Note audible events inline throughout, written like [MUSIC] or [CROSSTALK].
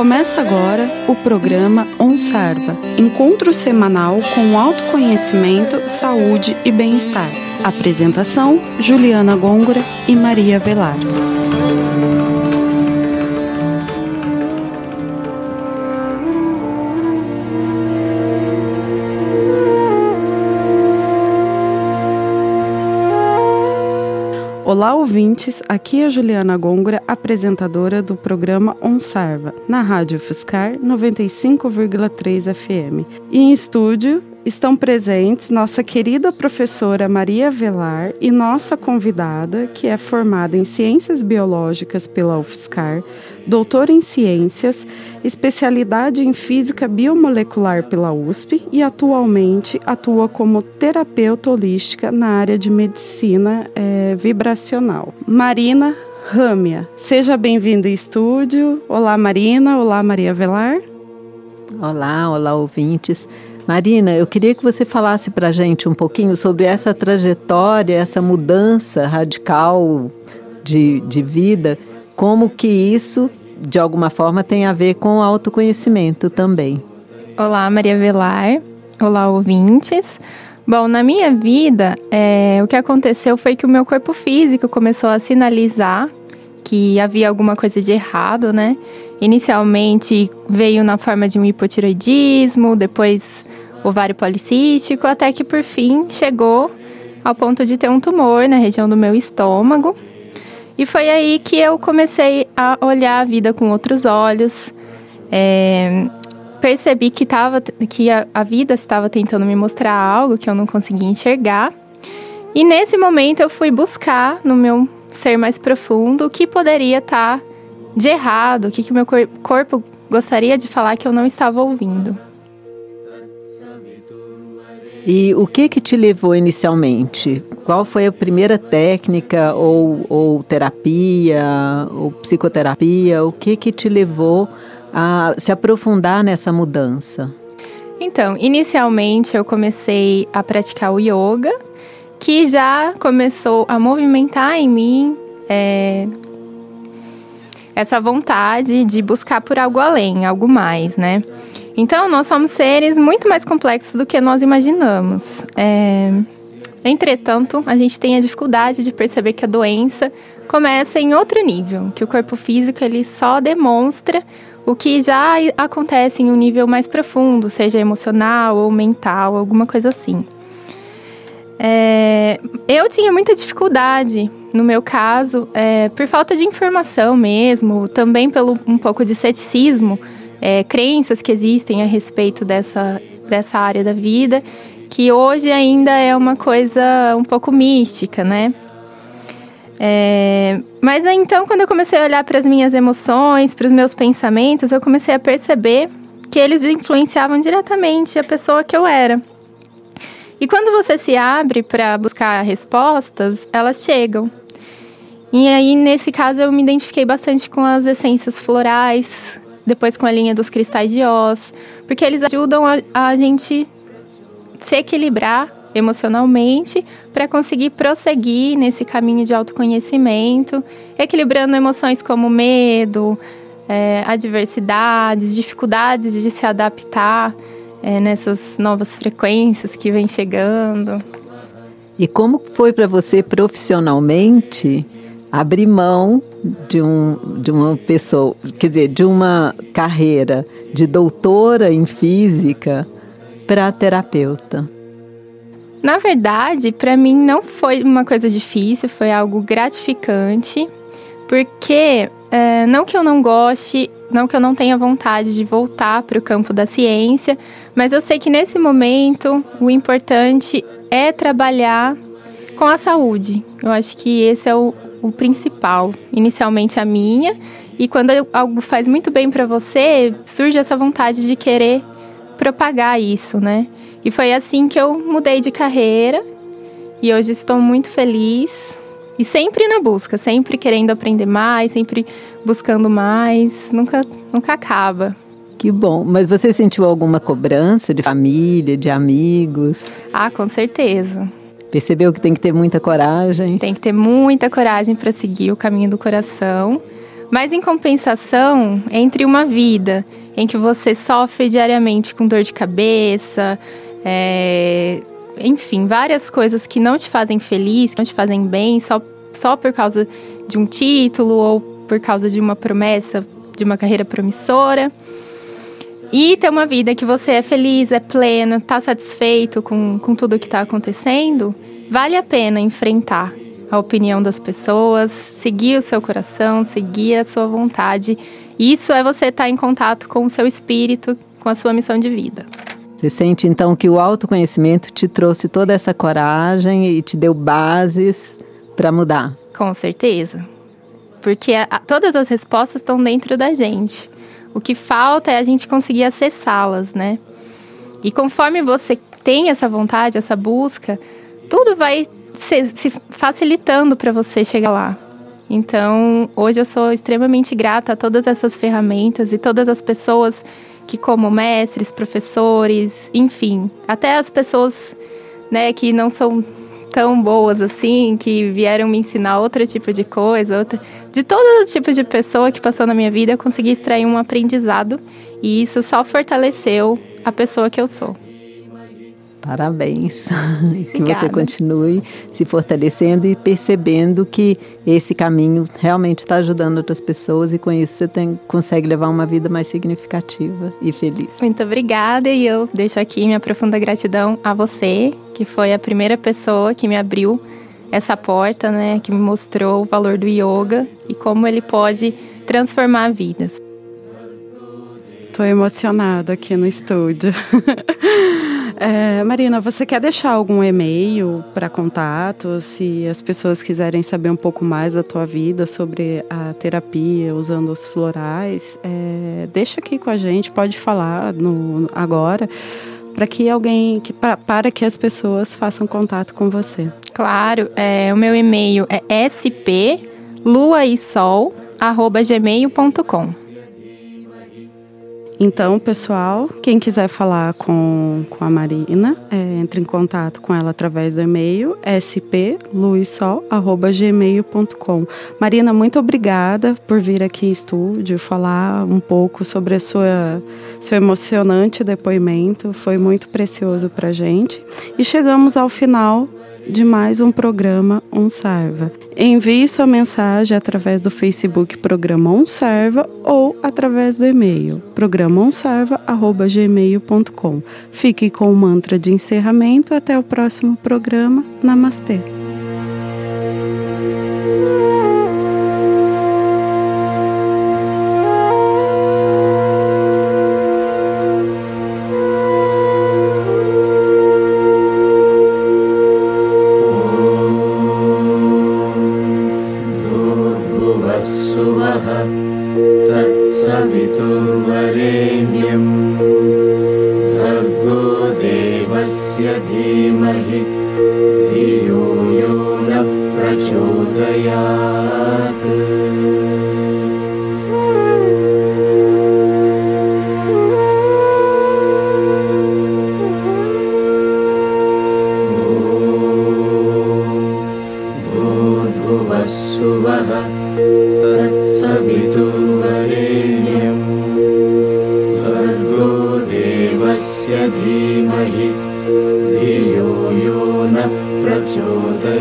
Começa agora o programa OnSarva, encontro semanal com autoconhecimento, saúde e bem-estar. Apresentação: Juliana Gôngora e Maria Velar. Olá, ouvintes. Aqui é Juliana Gôngora, apresentadora do programa OnSarva, na Rádio Fuscar 95,3 FM. E em estúdio estão presentes nossa querida professora Maria Velar e nossa convidada, que é formada em Ciências Biológicas pela UFSCar, doutora em Ciências, especialidade em Física Biomolecular pela USP e atualmente atua como terapeuta holística na área de medicina é, vibracional. Marina Râmia, seja bem-vinda ao estúdio. Olá, Marina. Olá, Maria Velar. Olá, olá, ouvintes. Marina, eu queria que você falasse para a gente um pouquinho sobre essa trajetória, essa mudança radical de, de vida, como que isso, de alguma forma, tem a ver com o autoconhecimento também. Olá, Maria Velar. Olá, ouvintes. Bom, na minha vida, é, o que aconteceu foi que o meu corpo físico começou a sinalizar que havia alguma coisa de errado, né? Inicialmente veio na forma de um hipotiroidismo, depois ovário policístico, até que por fim chegou ao ponto de ter um tumor na região do meu estômago. E foi aí que eu comecei a olhar a vida com outros olhos. É, percebi que, tava, que a, a vida estava tentando me mostrar algo que eu não conseguia enxergar. E nesse momento eu fui buscar no meu ser mais profundo o que poderia estar de errado, o que, que meu corpo gostaria de falar que eu não estava ouvindo. E o que que te levou inicialmente? Qual foi a primeira técnica ou, ou terapia ou psicoterapia? O que que te levou a se aprofundar nessa mudança? Então, inicialmente eu comecei a praticar o yoga, que já começou a movimentar em mim é, essa vontade de buscar por algo além, algo mais, né? Então, nós somos seres muito mais complexos do que nós imaginamos. É... Entretanto, a gente tem a dificuldade de perceber que a doença começa em outro nível, que o corpo físico ele só demonstra o que já acontece em um nível mais profundo, seja emocional ou mental, alguma coisa assim. É, eu tinha muita dificuldade, no meu caso, é, por falta de informação mesmo, também pelo um pouco de ceticismo é, crenças que existem a respeito dessa, dessa área da vida, que hoje ainda é uma coisa um pouco mística, né? É, mas então, quando eu comecei a olhar para as minhas emoções, para os meus pensamentos, eu comecei a perceber que eles influenciavam diretamente a pessoa que eu era. E quando você se abre para buscar respostas, elas chegam. E aí, nesse caso, eu me identifiquei bastante com as essências florais, depois com a linha dos cristais de Oz, porque eles ajudam a, a gente se equilibrar emocionalmente para conseguir prosseguir nesse caminho de autoconhecimento, equilibrando emoções como medo, é, adversidades, dificuldades de se adaptar é, nessas novas frequências que vem chegando. E como foi para você profissionalmente abrir mão de, um, de uma pessoa, quer dizer, de uma carreira de doutora em física para terapeuta? Na verdade, para mim não foi uma coisa difícil, foi algo gratificante, porque é, não que eu não goste, não que eu não tenha vontade de voltar para o campo da ciência, mas eu sei que nesse momento o importante é trabalhar com a saúde. Eu acho que esse é o, o principal. Inicialmente a minha, e quando algo faz muito bem para você, surge essa vontade de querer propagar isso, né? E foi assim que eu mudei de carreira e hoje estou muito feliz e sempre na busca, sempre querendo aprender mais, sempre buscando mais, nunca nunca acaba. Que bom. Mas você sentiu alguma cobrança de família, de amigos? Ah, com certeza. Percebeu que tem que ter muita coragem? Tem que ter muita coragem para seguir o caminho do coração, Mas em compensação, entre uma vida em que você sofre diariamente com dor de cabeça, é, enfim, várias coisas que não te fazem feliz, que não te fazem bem, só, só por causa de um título ou por causa de uma promessa de uma carreira promissora. E ter uma vida que você é feliz, é pleno, está satisfeito com, com tudo o que está acontecendo, vale a pena enfrentar a opinião das pessoas, seguir o seu coração, seguir a sua vontade. Isso é você estar tá em contato com o seu espírito, com a sua missão de vida. Você sente então que o autoconhecimento te trouxe toda essa coragem e te deu bases para mudar? Com certeza. Porque a, todas as respostas estão dentro da gente. O que falta é a gente conseguir acessá-las, né? E conforme você tem essa vontade, essa busca, tudo vai se, se facilitando para você chegar lá. Então, hoje eu sou extremamente grata a todas essas ferramentas e todas as pessoas que, como mestres, professores, enfim, até as pessoas né, que não são tão boas assim, que vieram me ensinar outro tipo de coisa, outra... de todos os tipos de pessoa que passou na minha vida, eu consegui extrair um aprendizado e isso só fortaleceu a pessoa que eu sou. Parabéns. [LAUGHS] que você continue se fortalecendo e percebendo que esse caminho realmente está ajudando outras pessoas e com isso você tem, consegue levar uma vida mais significativa e feliz. Muito obrigada e eu deixo aqui minha profunda gratidão a você, que foi a primeira pessoa que me abriu essa porta, né, que me mostrou o valor do yoga e como ele pode transformar vidas. Estou emocionada aqui no estúdio. [LAUGHS] É, Marina, você quer deixar algum e-mail para contato, se as pessoas quiserem saber um pouco mais da tua vida sobre a terapia usando os florais? É, deixa aqui com a gente, pode falar no, agora, para que alguém, que, pra, para que as pessoas façam contato com você. Claro, é, o meu e-mail é spluaisol@gmail.com. Então, pessoal, quem quiser falar com, com a Marina, é, entre em contato com ela através do e-mail spluissol.gmail.com. Marina, muito obrigada por vir aqui em estúdio falar um pouco sobre a sua, seu emocionante depoimento. Foi muito precioso para gente. E chegamos ao final de mais um programa OnSarva. Envie sua mensagem através do Facebook Programa OnSarva ou através do e-mail programaonsarva.gmail.com. Fique com o mantra de encerramento. Até o próximo programa. Namastê. यो नः प्रचोदयात्।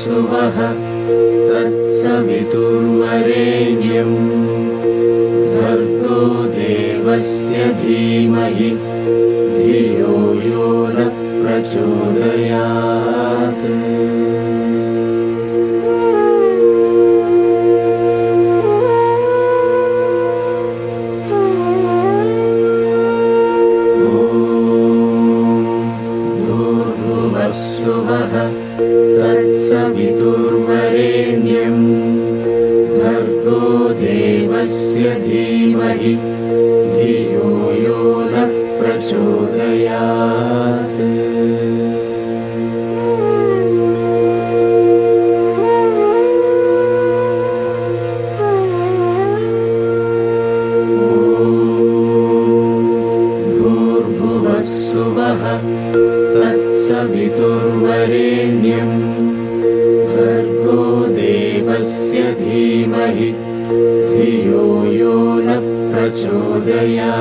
So धियो यो नः प्रचोदया